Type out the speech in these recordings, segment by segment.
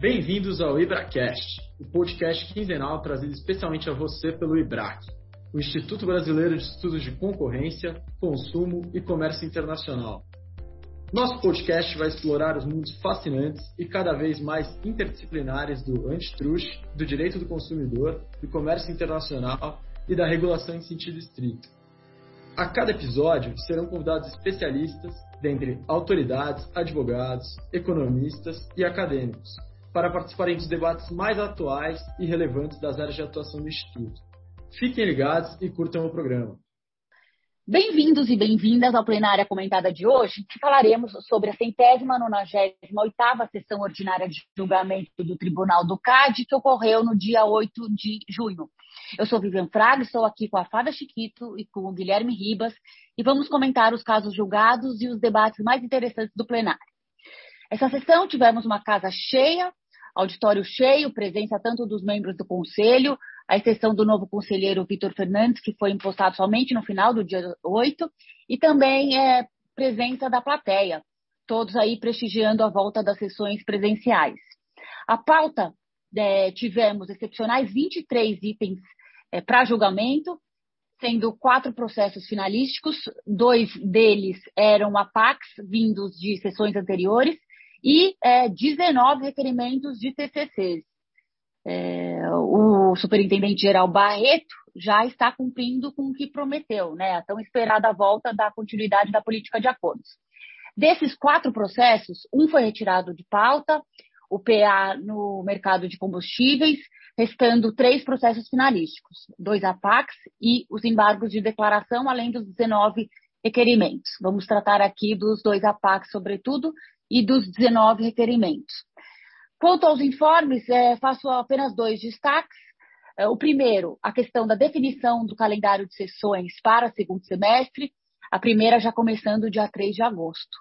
Bem-vindos ao IbraCast, o podcast quinzenal trazido especialmente a você pelo IBRAC, o Instituto Brasileiro de Estudos de Concorrência, Consumo e Comércio Internacional. Nosso podcast vai explorar os mundos fascinantes e cada vez mais interdisciplinares do antitrust, do direito do consumidor, do comércio internacional e da regulação em sentido estrito. A cada episódio serão convidados especialistas, dentre autoridades, advogados, economistas e acadêmicos, para participarem dos debates mais atuais e relevantes das áreas de atuação do Instituto. Fiquem ligados e curtam o programa. Bem-vindos e bem-vindas ao Plenária Comentada de hoje, que falaremos sobre a centésima nonagésima oitava sessão ordinária de julgamento do Tribunal do CAD, que ocorreu no dia 8 de junho. Eu sou Vivian Fraga, estou aqui com a Fada Chiquito e com o Guilherme Ribas, e vamos comentar os casos julgados e os debates mais interessantes do plenário. Essa sessão tivemos uma casa cheia, auditório cheio, presença tanto dos membros do Conselho, à exceção do novo conselheiro Vitor Fernandes, que foi impostado somente no final do dia 8, e também é, presença da plateia, todos aí prestigiando a volta das sessões presenciais. A pauta, é, tivemos excepcionais 23 itens é, para julgamento, sendo quatro processos finalísticos, dois deles eram APACs, vindos de sessões anteriores, e é, 19 requerimentos de TCCs. É, o superintendente-geral Barreto já está cumprindo com o que prometeu, né? A tão esperada volta da continuidade da política de acordos. Desses quatro processos, um foi retirado de pauta, o PA no mercado de combustíveis, restando três processos finalísticos, dois APACs e os embargos de declaração, além dos 19 requerimentos. Vamos tratar aqui dos dois APACs, sobretudo, e dos 19 requerimentos. Quanto aos informes, é, faço apenas dois destaques. É, o primeiro, a questão da definição do calendário de sessões para segundo semestre, a primeira já começando dia 3 de agosto.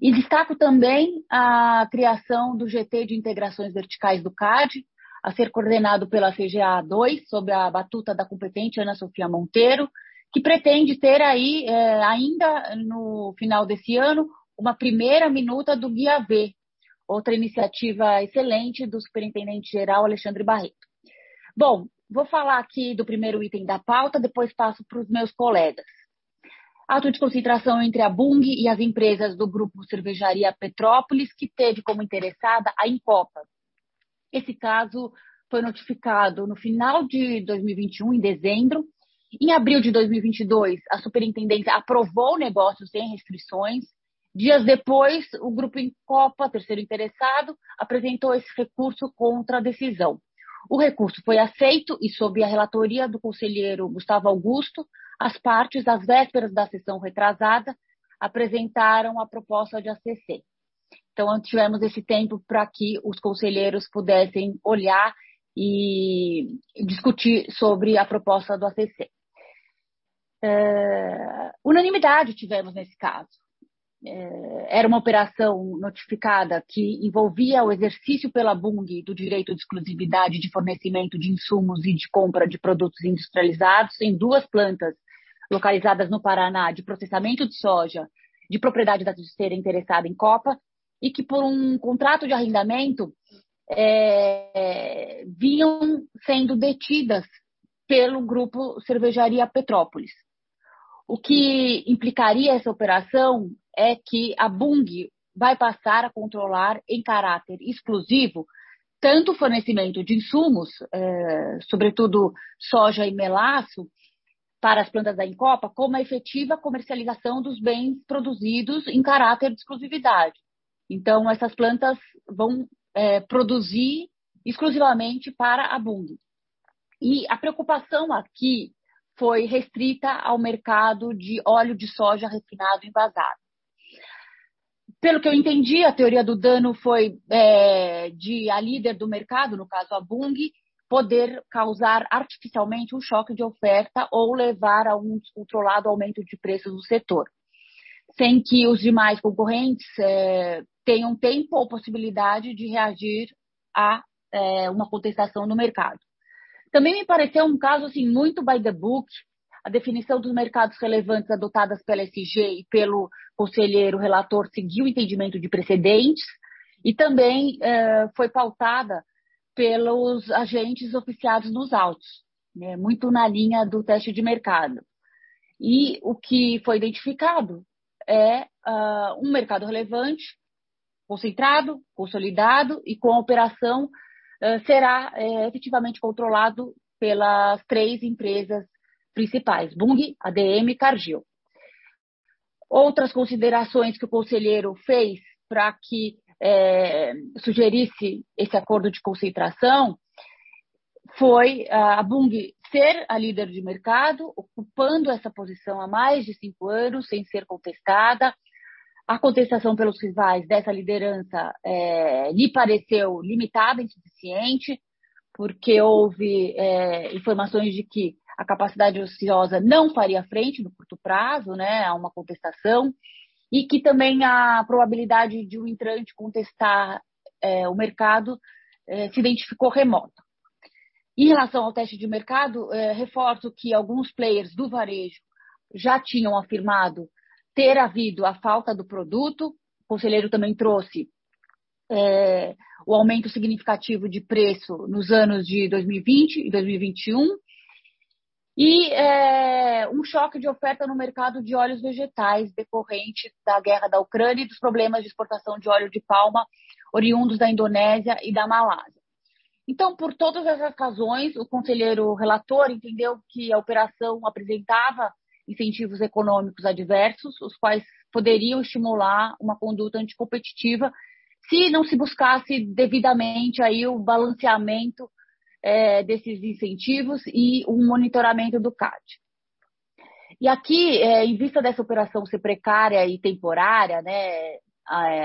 E destaco também a criação do GT de integrações verticais do CAD, a ser coordenado pela CGA 2, sob a batuta da competente Ana Sofia Monteiro, que pretende ter aí, é, ainda no final desse ano, uma primeira minuta do Guia V, outra iniciativa excelente do Superintendente-Geral Alexandre Barreto. Bom, vou falar aqui do primeiro item da pauta, depois passo para os meus colegas. Ato de concentração entre a Bung e as empresas do grupo Cervejaria Petrópolis, que teve como interessada a Incopa. Esse caso foi notificado no final de 2021, em dezembro. Em abril de 2022, a superintendência aprovou o negócio sem restrições Dias depois, o grupo Incopa, terceiro interessado, apresentou esse recurso contra a decisão. O recurso foi aceito e, sob a relatoria do conselheiro Gustavo Augusto, as partes, às vésperas da sessão retrasada, apresentaram a proposta de ACC. Então, tivemos esse tempo para que os conselheiros pudessem olhar e discutir sobre a proposta do ACC. É, unanimidade tivemos nesse caso. É, era uma operação notificada que envolvia o exercício pela Bung do direito de exclusividade de fornecimento de insumos e de compra de produtos industrializados em duas plantas localizadas no Paraná de processamento de soja de propriedade da terceira interessada em Copa e que por um contrato de arrendamento é, vinham sendo detidas pelo grupo Cervejaria Petrópolis. O que implicaria essa operação é que a Bung vai passar a controlar em caráter exclusivo tanto o fornecimento de insumos, é, sobretudo soja e melaço, para as plantas da Encopa, como a efetiva comercialização dos bens produzidos em caráter de exclusividade. Então, essas plantas vão é, produzir exclusivamente para a Bung. E a preocupação aqui foi restrita ao mercado de óleo de soja refinado envasado. Pelo que eu entendi, a teoria do dano foi é, de a líder do mercado, no caso a Bung, poder causar artificialmente um choque de oferta ou levar a um descontrolado aumento de preços no setor, sem que os demais concorrentes é, tenham tempo ou possibilidade de reagir a é, uma contestação no mercado. Também me pareceu um caso assim muito by the book, a definição dos mercados relevantes adotadas pela SG e pelo conselheiro relator seguiu o entendimento de precedentes e também é, foi pautada pelos agentes oficiados nos autos, né, muito na linha do teste de mercado. E o que foi identificado é uh, um mercado relevante, concentrado, consolidado e com a operação será uh, efetivamente controlado pelas três empresas principais, Bung, ADM e Cargill. Outras considerações que o conselheiro fez para que é, sugerisse esse acordo de concentração foi a Bung ser a líder de mercado, ocupando essa posição há mais de cinco anos, sem ser contestada. A contestação pelos rivais dessa liderança é, lhe pareceu limitada, insuficiente, porque houve é, informações de que a capacidade ociosa não faria frente no curto prazo né, a uma contestação, e que também a probabilidade de um entrante contestar é, o mercado é, se identificou remota. Em relação ao teste de mercado, é, reforço que alguns players do varejo já tinham afirmado ter havido a falta do produto. O conselheiro também trouxe é, o aumento significativo de preço nos anos de 2020 e 2021 e é, um choque de oferta no mercado de óleos vegetais decorrente da guerra da Ucrânia e dos problemas de exportação de óleo de palma oriundos da Indonésia e da Malásia. Então, por todas essas razões, o conselheiro relator entendeu que a operação apresentava incentivos econômicos adversos, os quais poderiam estimular uma conduta anticompetitiva se não se buscasse devidamente aí o balanceamento é, desses incentivos e um monitoramento do CAD. E aqui, é, em vista dessa operação ser precária e temporária, né,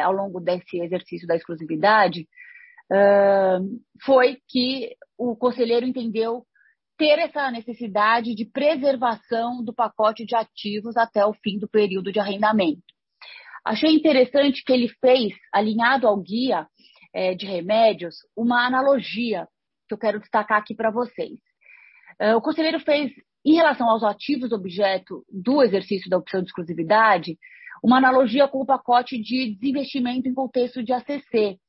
ao longo desse exercício da exclusividade, foi que o conselheiro entendeu ter essa necessidade de preservação do pacote de ativos até o fim do período de arrendamento. Achei interessante que ele fez, alinhado ao guia é, de remédios, uma analogia que eu quero destacar aqui para vocês. Uh, o conselheiro fez, em relação aos ativos objeto do exercício da opção de exclusividade, uma analogia com o pacote de desinvestimento em contexto de ACC,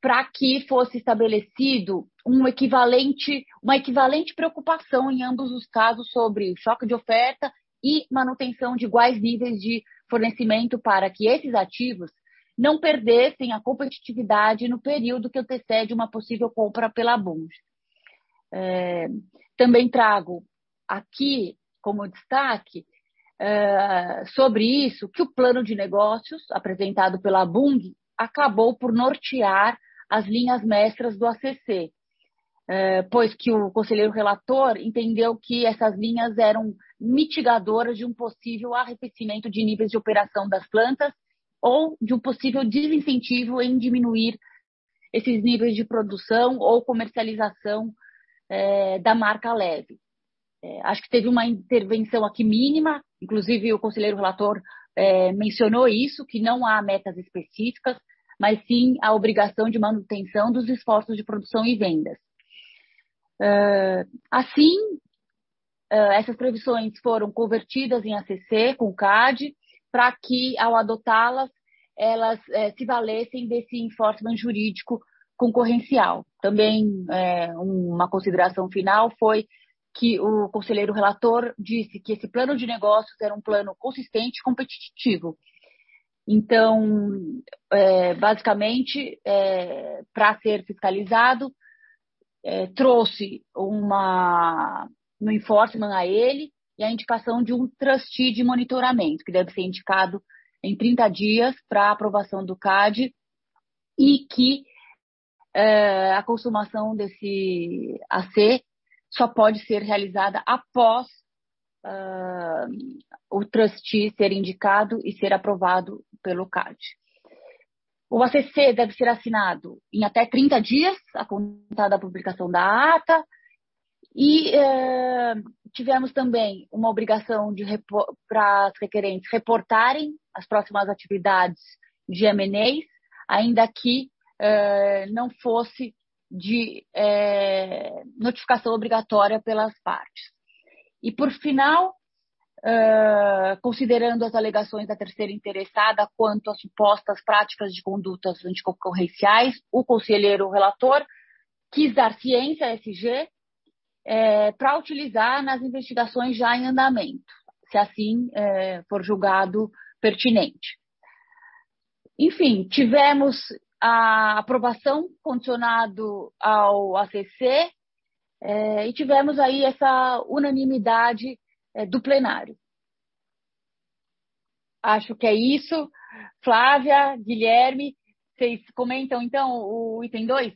para que fosse estabelecido um equivalente, uma equivalente preocupação em ambos os casos sobre choque de oferta e manutenção de iguais níveis de fornecimento para que esses ativos não perdessem a competitividade no período que antecede uma possível compra pela Bund. É, também trago aqui como destaque é, sobre isso que o plano de negócios apresentado pela Bung acabou por nortear as linhas mestras do ACC, é, pois que o conselheiro relator entendeu que essas linhas eram mitigadoras de um possível arrefecimento de níveis de operação das plantas ou de um possível desincentivo em diminuir esses níveis de produção ou comercialização é, da marca leve. É, acho que teve uma intervenção aqui mínima, inclusive o conselheiro relator é, mencionou isso, que não há metas específicas, mas sim a obrigação de manutenção dos esforços de produção e vendas. É, assim, é, essas previsões foram convertidas em ACC com CAD, para que, ao adotá-las, elas é, se valessem desse enforcement jurídico concorrencial. Também é, uma consideração final foi que o conselheiro relator disse que esse plano de negócios era um plano consistente e competitivo. Então, é, basicamente, é, para ser fiscalizado, é, trouxe uma, um enforcement a ele e a indicação de um trustee de monitoramento, que deve ser indicado em 30 dias para aprovação do CAD e que é, a consumação desse AC só pode ser realizada após uh, o trustee ser indicado e ser aprovado pelo CAD. O ACC deve ser assinado em até 30 dias, a contar da publicação da ata, e eh, tivemos também uma obrigação para as requerentes reportarem as próximas atividades de M&As, ainda que eh, não fosse de eh, notificação obrigatória pelas partes. E, por final, considerando as alegações da terceira interessada quanto às supostas práticas de condutas anticoncorrenciais, o conselheiro relator quis dar ciência à SG é, para utilizar nas investigações já em andamento, se assim é, for julgado pertinente. Enfim, tivemos a aprovação condicionado ao ACC é, e tivemos aí essa unanimidade do plenário. Acho que é isso. Flávia, Guilherme, vocês comentam então o item 2?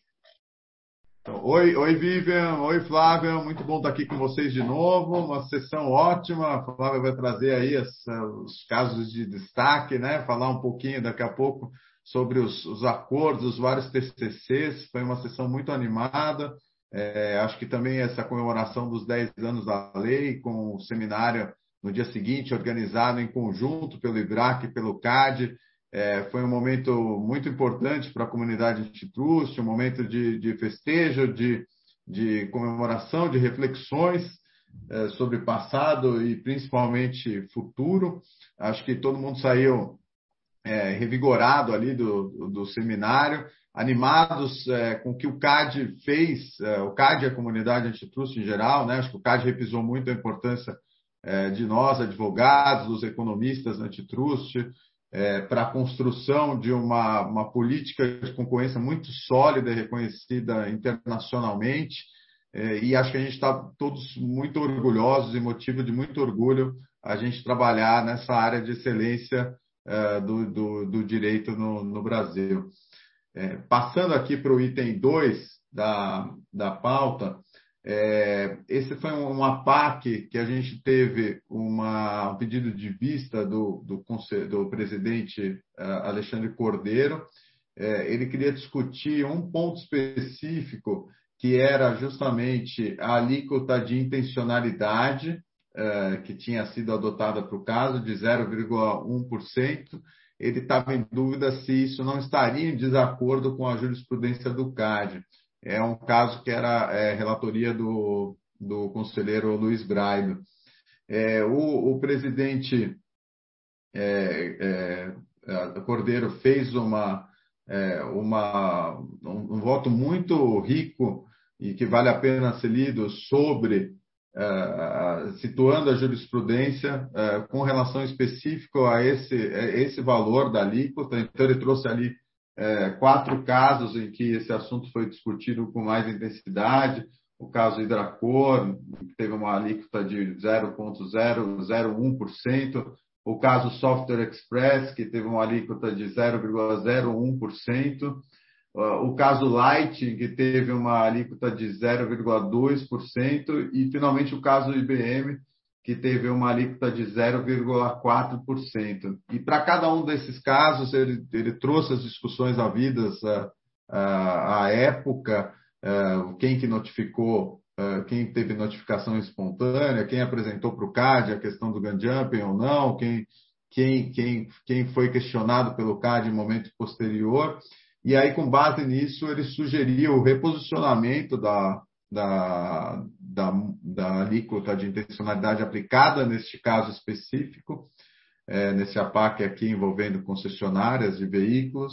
Então, oi, oi Vivian, oi Flávia, muito bom estar aqui com vocês de novo, uma sessão ótima. A Flávia vai trazer aí as, os casos de destaque, né? Falar um pouquinho daqui a pouco sobre os, os acordos, os vários TCCs. Foi uma sessão muito animada. É, acho que também essa comemoração dos 10 anos da lei, com o seminário no dia seguinte, organizado em conjunto pelo IBRAC e pelo CAD, é, foi um momento muito importante para a comunidade antitrust, um momento de, de festejo, de, de, comemoração, de reflexões é, sobre passado e principalmente futuro. Acho que todo mundo saiu é, revigorado ali do, do seminário animados é, com o que o CAD fez, é, o CAD e a comunidade antitrust em geral, né? acho que o CAD repisou muito a importância é, de nós, advogados, dos economistas antitrust, é, para a construção de uma, uma política de concorrência muito sólida e reconhecida internacionalmente. É, e acho que a gente está todos muito orgulhosos e motivo de muito orgulho a gente trabalhar nessa área de excelência é, do, do, do direito no, no Brasil. É, passando aqui para o item 2 da, da pauta, é, esse foi uma PAC que a gente teve uma, um pedido de vista do, do, do presidente uh, Alexandre Cordeiro. É, ele queria discutir um ponto específico que era justamente a alíquota de intencionalidade uh, que tinha sido adotada para o caso de 0,1% ele estava em dúvida se isso não estaria em desacordo com a jurisprudência do CAD. É um caso que era é, relatoria do, do conselheiro Luiz Braille. É, o, o, presidente é, é Cordeiro fez uma, é, uma, um, um voto muito rico e que vale a pena ser lido sobre situando a jurisprudência com relação específica a esse, a esse valor da alíquota. Então, ele trouxe ali quatro casos em que esse assunto foi discutido com mais intensidade. O caso Hidracor, que teve uma alíquota de 0,001%. O caso Software Express, que teve uma alíquota de 0,01%. O caso Light, que teve uma alíquota de 0,2%, e finalmente o caso IBM, que teve uma alíquota de 0,4%. E para cada um desses casos, ele, ele trouxe as discussões havidas à, época, quem que notificou, quem teve notificação espontânea, quem apresentou para o CAD a questão do gun jumping ou não, quem, quem, quem, quem foi questionado pelo CAD em momento posterior. E aí, com base nisso, ele sugeriu o reposicionamento da, da, da, da alíquota de intencionalidade aplicada neste caso específico, é, nesse APAC aqui envolvendo concessionárias de veículos,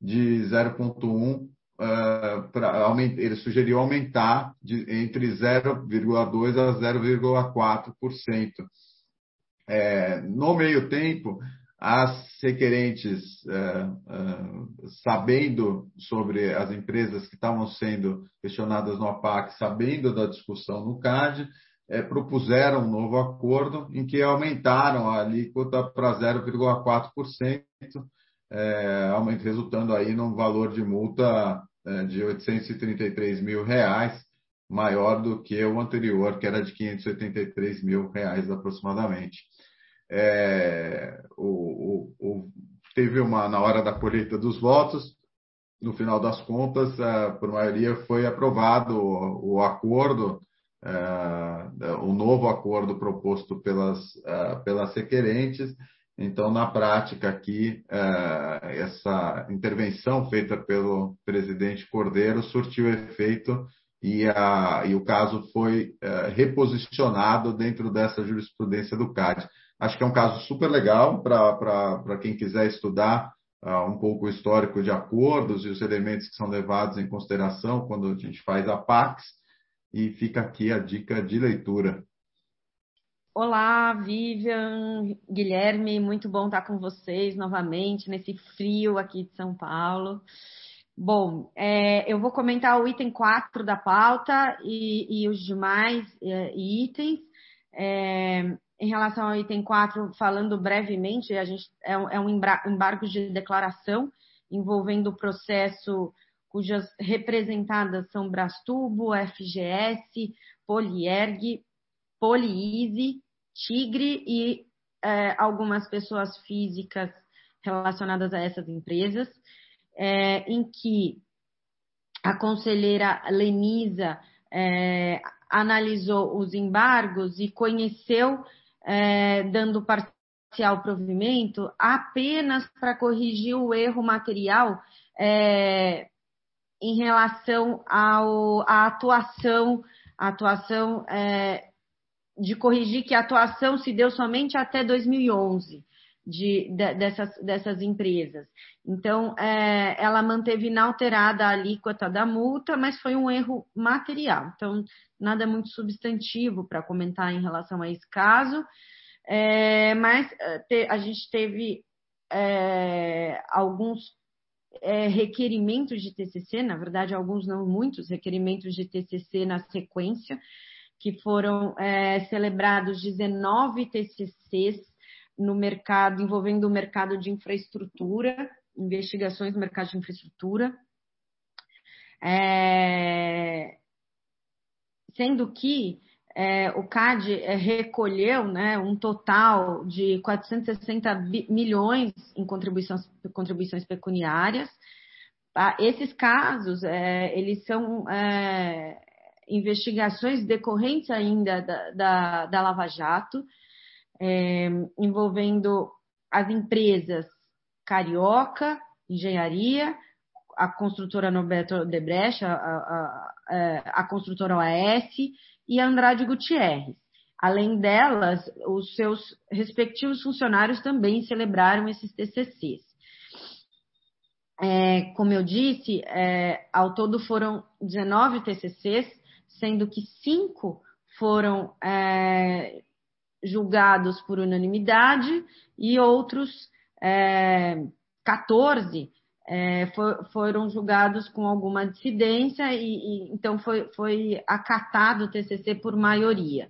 de 0,1 uh, ele sugeriu aumentar de, entre 0,2% a 0,4%. É, no meio tempo, as requerentes, uh, uh, sabendo sobre as empresas que estavam sendo questionadas no APAC, sabendo da discussão no CAD, uh, propuseram um novo acordo em que aumentaram a alíquota para 0,4%, resultando aí num valor de multa de 833 mil reais, maior do que o anterior, que era de 583 mil reais aproximadamente é, o, o, teve uma, na hora da colheita dos votos, no final das contas, é, por maioria foi aprovado o, o acordo, é, o novo acordo proposto pelas, é, pelas requerentes. Então, na prática aqui, é, essa intervenção feita pelo presidente Cordeiro surtiu efeito e, a, e o caso foi é, reposicionado dentro dessa jurisprudência do CAD. Acho que é um caso super legal para quem quiser estudar uh, um pouco o histórico de acordos e os elementos que são levados em consideração quando a gente faz a PAX. E fica aqui a dica de leitura. Olá, Vivian, Guilherme, muito bom estar com vocês novamente nesse frio aqui de São Paulo. Bom, é, eu vou comentar o item 4 da pauta e, e os demais é, itens. É, em relação ao item 4, falando brevemente, a gente é um, é embargo de declaração envolvendo o processo cujas representadas são Brastubo, FGS, Polierg, Poliease, Tigre e é, algumas pessoas físicas relacionadas a essas empresas, é, em que a conselheira Lenisa é, analisou os embargos e conheceu é, dando parcial provimento apenas para corrigir o erro material é, em relação ao, à atuação, atuação é, de corrigir que a atuação se deu somente até 2011 de, de dessas, dessas empresas. Então, é, ela manteve inalterada a alíquota da multa, mas foi um erro material. Então, nada muito substantivo para comentar em relação a esse caso. É, mas é, te, a gente teve é, alguns é, requerimentos de TCC, na verdade, alguns não muitos requerimentos de TCC na sequência, que foram é, celebrados 19 TCCs no mercado, envolvendo o mercado de infraestrutura, investigações no mercado de infraestrutura. É, sendo que é, o CAD é, recolheu né, um total de 460 milhões em contribuições, contribuições pecuniárias. Tá? Esses casos, é, eles são é, investigações decorrentes ainda da, da, da Lava Jato, é, envolvendo as empresas Carioca, Engenharia, a construtora Norberto Debrecht, a, a, a, a construtora OAS e Andrade Gutierrez. Além delas, os seus respectivos funcionários também celebraram esses TCCs. É, como eu disse, é, ao todo foram 19 TCCs, sendo que cinco foram é, julgados por unanimidade e outros é, 14 é, for, foram julgados com alguma dissidência e, e, então foi, foi acatado o TCC por maioria.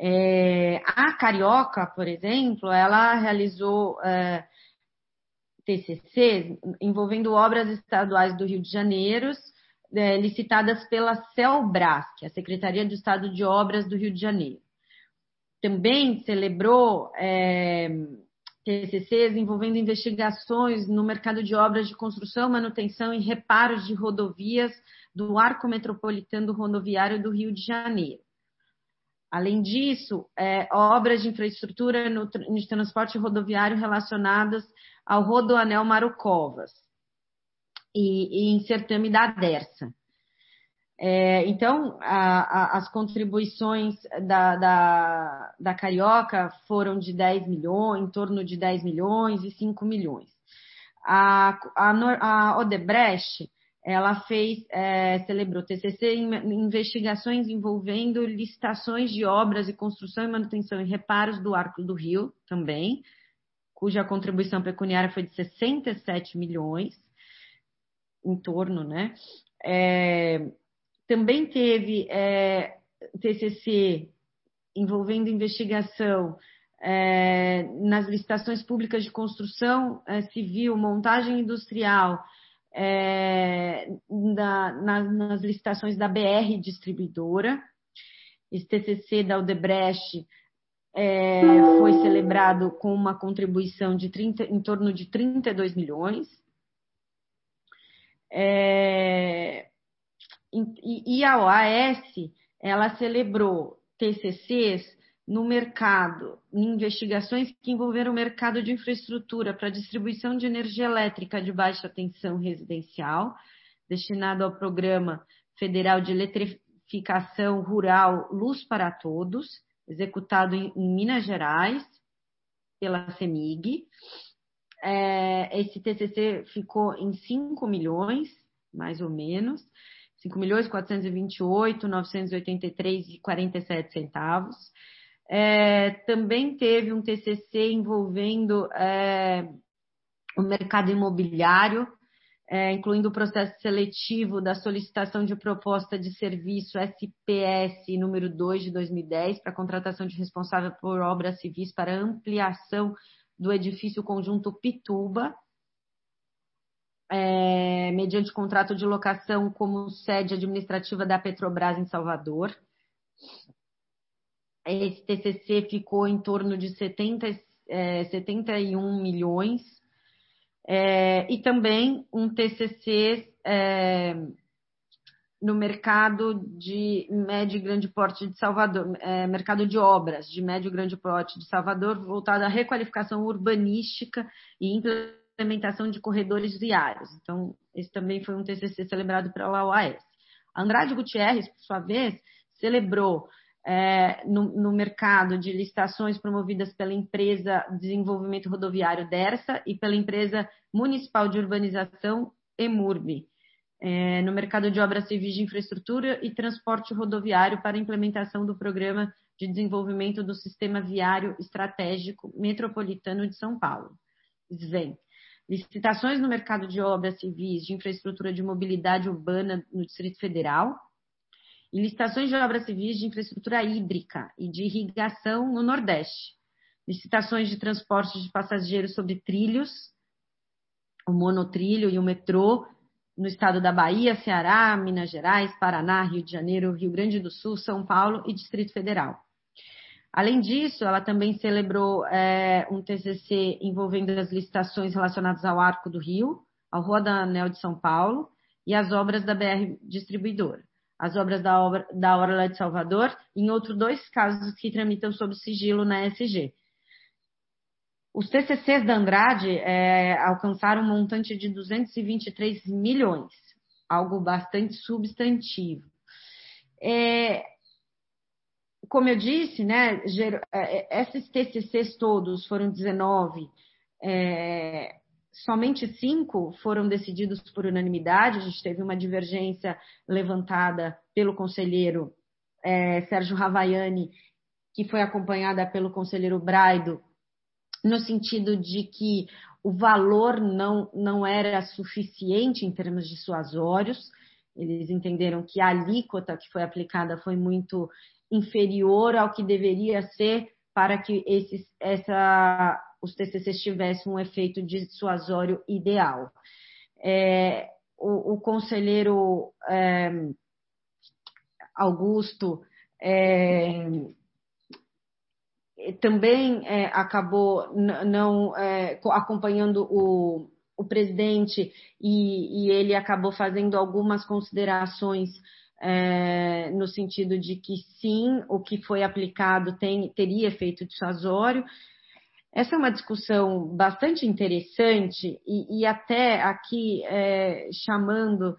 É, a Carioca, por exemplo, ela realizou é, envolvendo obras estaduais do Rio de Janeiro, é, licitadas pela CELBRAS, que é a Secretaria de Estado de Obras do Rio de Janeiro. Também celebrou é, TCCs envolvendo investigações no mercado de obras de construção, manutenção e reparos de rodovias do arco metropolitano rodoviário do Rio de Janeiro. Além disso, é, obras de infraestrutura no, de transporte rodoviário relacionadas ao Rodoanel Marucovas e, e em certame da DERSA. É, então, a, a, as contribuições da, da, da, Carioca foram de 10 milhões, em torno de 10 milhões e 5 milhões. A, a Odebrecht, ela fez, é, celebrou TCC em investigações envolvendo licitações de obras e construção e manutenção e reparos do Arco do Rio, também, cuja contribuição pecuniária foi de 67 milhões, em torno, né? É, também teve é, TCC envolvendo investigação é, nas licitações públicas de construção é, civil, montagem industrial, é, na, na, nas licitações da BR Distribuidora. Esse TCC da Odebrecht é, foi celebrado com uma contribuição de 30, em torno de 32 milhões. É, e, a OAS, ela celebrou TCCs no mercado, em investigações que envolveram o mercado de infraestrutura para distribuição de energia elétrica de baixa tensão residencial, destinado ao Programa Federal de Eletrificação Rural Luz para Todos, executado em, em Minas Gerais pela CEMIG. É, esse TCC ficou em 5 milhões, mais ou menos, 5 milhões 428, 983 e 47 centavos. É, também teve um TCC envolvendo é, o mercado imobiliário, é, incluindo o processo seletivo da solicitação de proposta de serviço SPS número 2 de 2010 para contratação de responsável por obras civis para ampliação do edifício conjunto Pituba, é, mediante contrato de locação como sede administrativa da Petrobras em Salvador. Esse TCC ficou em torno de 70, é, 71 milhões é, e também um TCC no mercado de médio e grande porte de Salvador, é, mercado de obras de médio e grande porte de Salvador, voltado à requalificação urbanística e implementação de corredores viários. Então, esse também foi um TCC celebrado pela UAS. Andrade Gutierrez, por sua vez, celebrou é, no, no, mercado de licitações promovidas pela empresa de desenvolvimento rodoviário DERSA e pela empresa municipal de urbanização EMURB, é, no mercado de obras civis de infraestrutura e transporte rodoviário para implementação do programa de desenvolvimento do sistema viário estratégico metropolitano de São Paulo. SVEM. Licitações no mercado de obras civis de infraestrutura de mobilidade urbana no Distrito Federal, e licitações de obras civis de infraestrutura hídrica e de irrigação no Nordeste, licitações de transporte de passageiros sobre trilhos, o monotrilho e o metrô no estado da Bahia, Ceará, Minas Gerais, Paraná, Rio de Janeiro, Rio Grande do Sul, São Paulo e Distrito Federal. Além disso, ela também celebrou é, um TCC envolvendo as licitações relacionadas ao Arco do Rio, ao Rua da Anel de São Paulo e as obras da BR Distribuidora as obras da, obra, da Orla de Salvador, em outros dois casos que tramitam sob sigilo na SG. Os TCCs da Andrade é, alcançaram um montante de 223 milhões, algo bastante substantivo. É, como eu disse, né, é, esses TCCs todos foram 19, é, somente cinco foram decididos por unanimidade. A gente teve uma divergência levantada pelo conselheiro é, Sérgio Ravaiani, que foi acompanhada pelo conselheiro Braido, no sentido de que o valor não, não era suficiente em termos dissuasórios. Eles entenderam que a alíquota que foi aplicada foi muito inferior ao que deveria ser para que esses, essa os TCCs tivessem um efeito dissuasório ideal. É, o, o, conselheiro é, Augusto é, também é, acabou não é, acompanhando o, o presidente e, e, ele acabou fazendo algumas considerações é, no sentido de que sim, o que foi aplicado tem, teria efeito dissuasório, essa é uma discussão bastante interessante e, e até aqui é, chamando,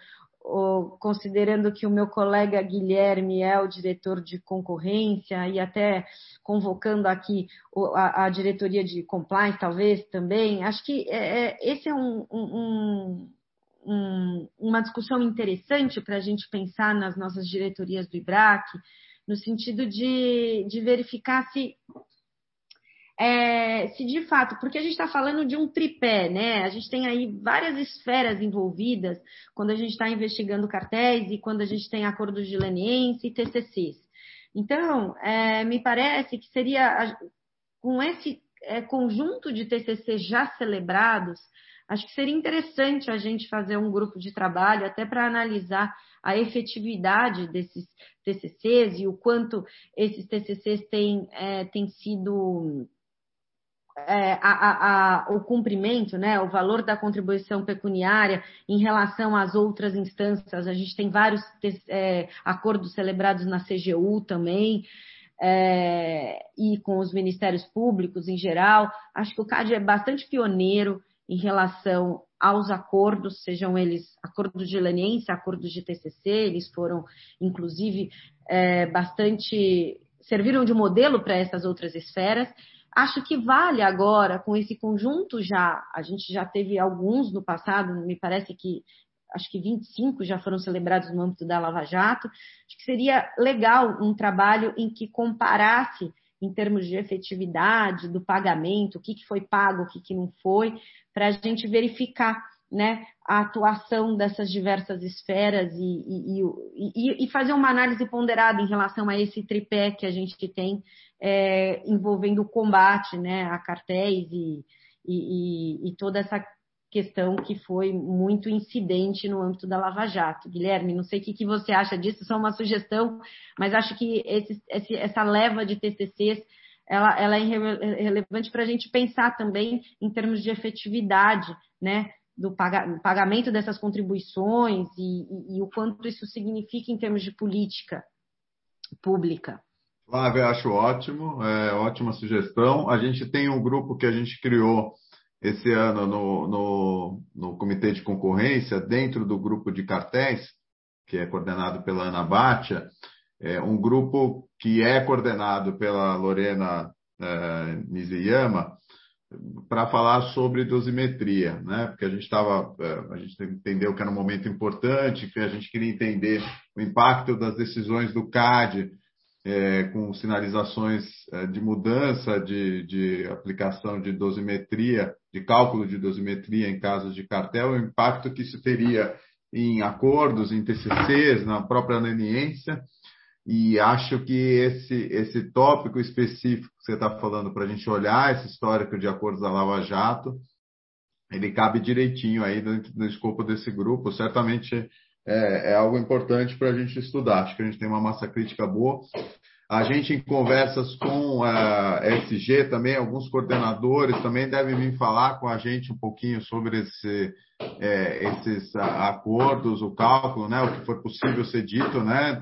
considerando que o meu colega Guilherme é o diretor de concorrência e até convocando aqui a, a diretoria de compliance, talvez também, acho que é, é esse é um, um, um, uma discussão interessante para a gente pensar nas nossas diretorias do IBRAC, no sentido de, de verificar se é, se de fato, porque a gente está falando de um tripé, né? A gente tem aí várias esferas envolvidas quando a gente está investigando cartéis e quando a gente tem acordos de leniência e TCCs. Então, é, me parece que seria, com esse é, conjunto de TCCs já celebrados, acho que seria interessante a gente fazer um grupo de trabalho até para analisar a efetividade desses TCCs e o quanto esses TCCs têm, é, têm sido é, a, a, o cumprimento, né, o valor da contribuição pecuniária em relação às outras instâncias. A gente tem vários é, acordos celebrados na CGU também, é, e com os ministérios públicos em geral. Acho que o CAD é bastante pioneiro em relação aos acordos, sejam eles acordos de leniência, acordos de TCC, eles foram, inclusive, é, bastante serviram de modelo para essas outras esferas. Acho que vale agora, com esse conjunto já, a gente já teve alguns no passado, me parece que acho que 25 já foram celebrados no âmbito da Lava Jato. Acho que seria legal um trabalho em que comparasse em termos de efetividade do pagamento, o que, foi pago, o que não foi, para a gente verificar né, a atuação dessas diversas esferas e, e, e, e, fazer uma análise ponderada em relação a esse tripé que a gente tem é, envolvendo o combate né, a cartéis e, toda essa questão que foi muito incidente no âmbito da Lava Jato. Guilherme, não sei o que, que você acha disso, só uma sugestão, mas acho que esse, esse, essa leva de TCCs ela, ela é relevante para a gente pensar também em termos de efetividade, né, do pagamento dessas contribuições e, e, e, o quanto isso significa em termos de política pública. Flávia, acho ótimo, é, ótima sugestão. A gente tem um grupo que a gente criou esse ano no, no, no Comitê de Concorrência, dentro do grupo de cartéis, que é coordenado pela Ana Batia, é um grupo que é coordenado pela Lorena é, Niziyama, para falar sobre dosimetria, né? Porque a gente estava, é, a gente entendeu que era um momento importante, que a gente queria entender o impacto das decisões do CAD é, com sinalizações é, de mudança de, de, aplicação de dosimetria, de cálculo de dosimetria em casos de cartel, o impacto que isso teria em acordos, em TCCs, na própria leniência e acho que esse, esse tópico específico você está falando para a gente olhar esse histórico de acordos da Lava Jato, ele cabe direitinho aí dentro do escopo desse grupo. Certamente é, é algo importante para a gente estudar. Acho que a gente tem uma massa crítica boa. A gente, em conversas com a SG também, alguns coordenadores também devem vir falar com a gente um pouquinho sobre esse, é, esses acordos, o cálculo, né, o que for possível ser dito, né,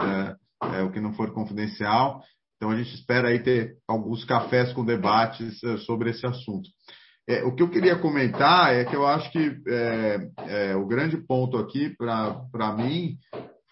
é, o que não for confidencial. Então, a gente espera aí ter alguns cafés com debates é, sobre esse assunto. É, o que eu queria comentar é que eu acho que é, é, o grande ponto aqui para mim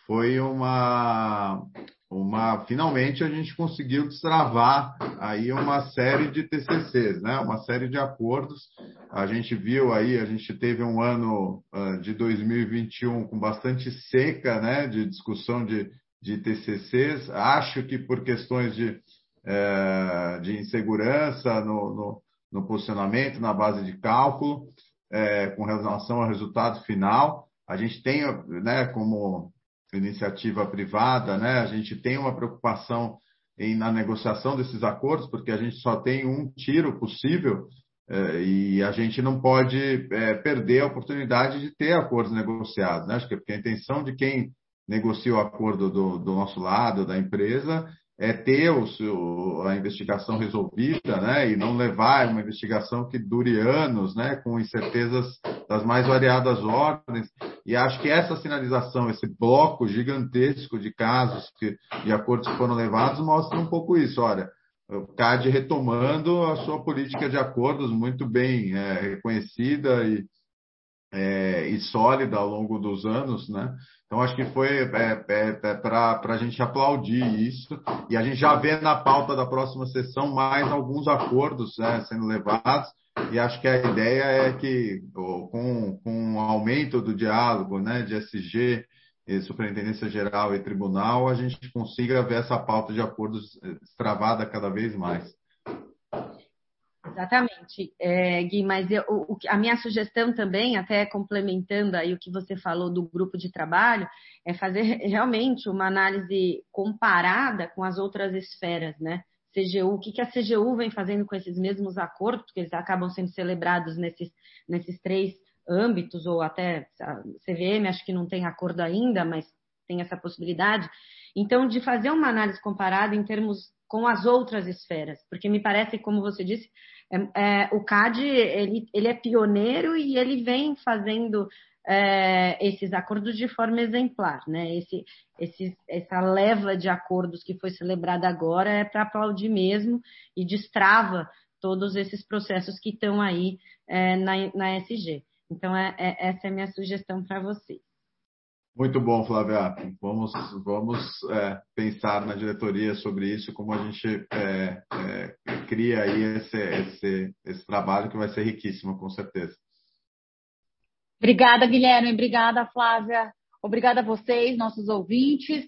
foi uma, uma finalmente a gente conseguiu destravar aí uma série de TCCs, né? Uma série de acordos. A gente viu aí, a gente teve um ano uh, de 2021 com bastante seca, né? De discussão de de TCCs. Acho que por questões de, é, de insegurança no, no, no, posicionamento, na base de cálculo, é, com relação ao resultado final, a gente tem, né, como iniciativa privada, né, a gente tem uma preocupação em, na negociação desses acordos, porque a gente só tem um tiro possível é, e a gente não pode é, perder a oportunidade de ter acordos negociados, né? Acho que porque a intenção de quem negocia o acordo do, do nosso lado, da empresa, é ter o seu, a investigação resolvida, né, e não levar uma investigação que dure anos, né, com incertezas das mais variadas ordens. E acho que essa sinalização, esse bloco gigantesco de casos que, de acordos que foram levados, mostra um pouco isso. Olha, o CAD retomando a sua política de acordos muito bem é, reconhecida e, é, e sólida ao longo dos anos, né? Então, acho que foi é, é, é para a gente aplaudir isso. E a gente já vê na pauta da próxima sessão mais alguns acordos né, sendo levados. E acho que a ideia é que, com, com o aumento do diálogo né, de SG, Superintendência Geral e Tribunal, a gente consiga ver essa pauta de acordos extravada cada vez mais. Exatamente, é, Gui, mas eu, o, a minha sugestão também, até complementando aí o que você falou do grupo de trabalho, é fazer realmente uma análise comparada com as outras esferas, né? CGU, o que, que a CGU vem fazendo com esses mesmos acordos, porque eles acabam sendo celebrados nesses, nesses três âmbitos, ou até a CVM, acho que não tem acordo ainda, mas tem essa possibilidade. Então, de fazer uma análise comparada em termos com as outras esferas, porque me parece, como você disse, é, é, o CAD ele, ele é pioneiro e ele vem fazendo é, esses acordos de forma exemplar, né? Esse, esse, essa leva de acordos que foi celebrada agora é para aplaudir mesmo e destrava todos esses processos que estão aí é, na, na SG. Então, é, é, essa é a minha sugestão para vocês. Muito bom, Flávia. Vamos, vamos é, pensar na diretoria sobre isso, como a gente é, é, cria aí esse, esse, esse trabalho que vai ser riquíssimo, com certeza. Obrigada, Guilherme. Obrigada, Flávia. Obrigada a vocês, nossos ouvintes.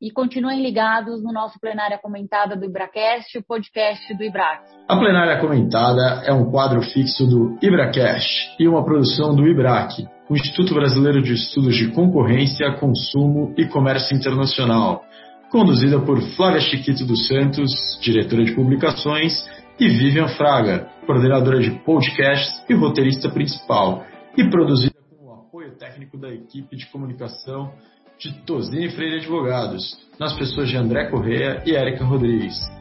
E continuem ligados no nosso Plenária Comentada do Ibracast, o podcast do Ibrac. A Plenária Comentada é um quadro fixo do Ibracast e uma produção do Ibrac, o Instituto Brasileiro de Estudos de Concorrência, Consumo e Comércio Internacional, conduzida por Flávia Chiquito dos Santos, diretora de publicações, e Vivian Fraga, coordenadora de podcasts e roteirista principal, e produzida com o apoio técnico da equipe de comunicação de Tosini Freire Advogados, nas pessoas de André Correia e Érica Rodrigues.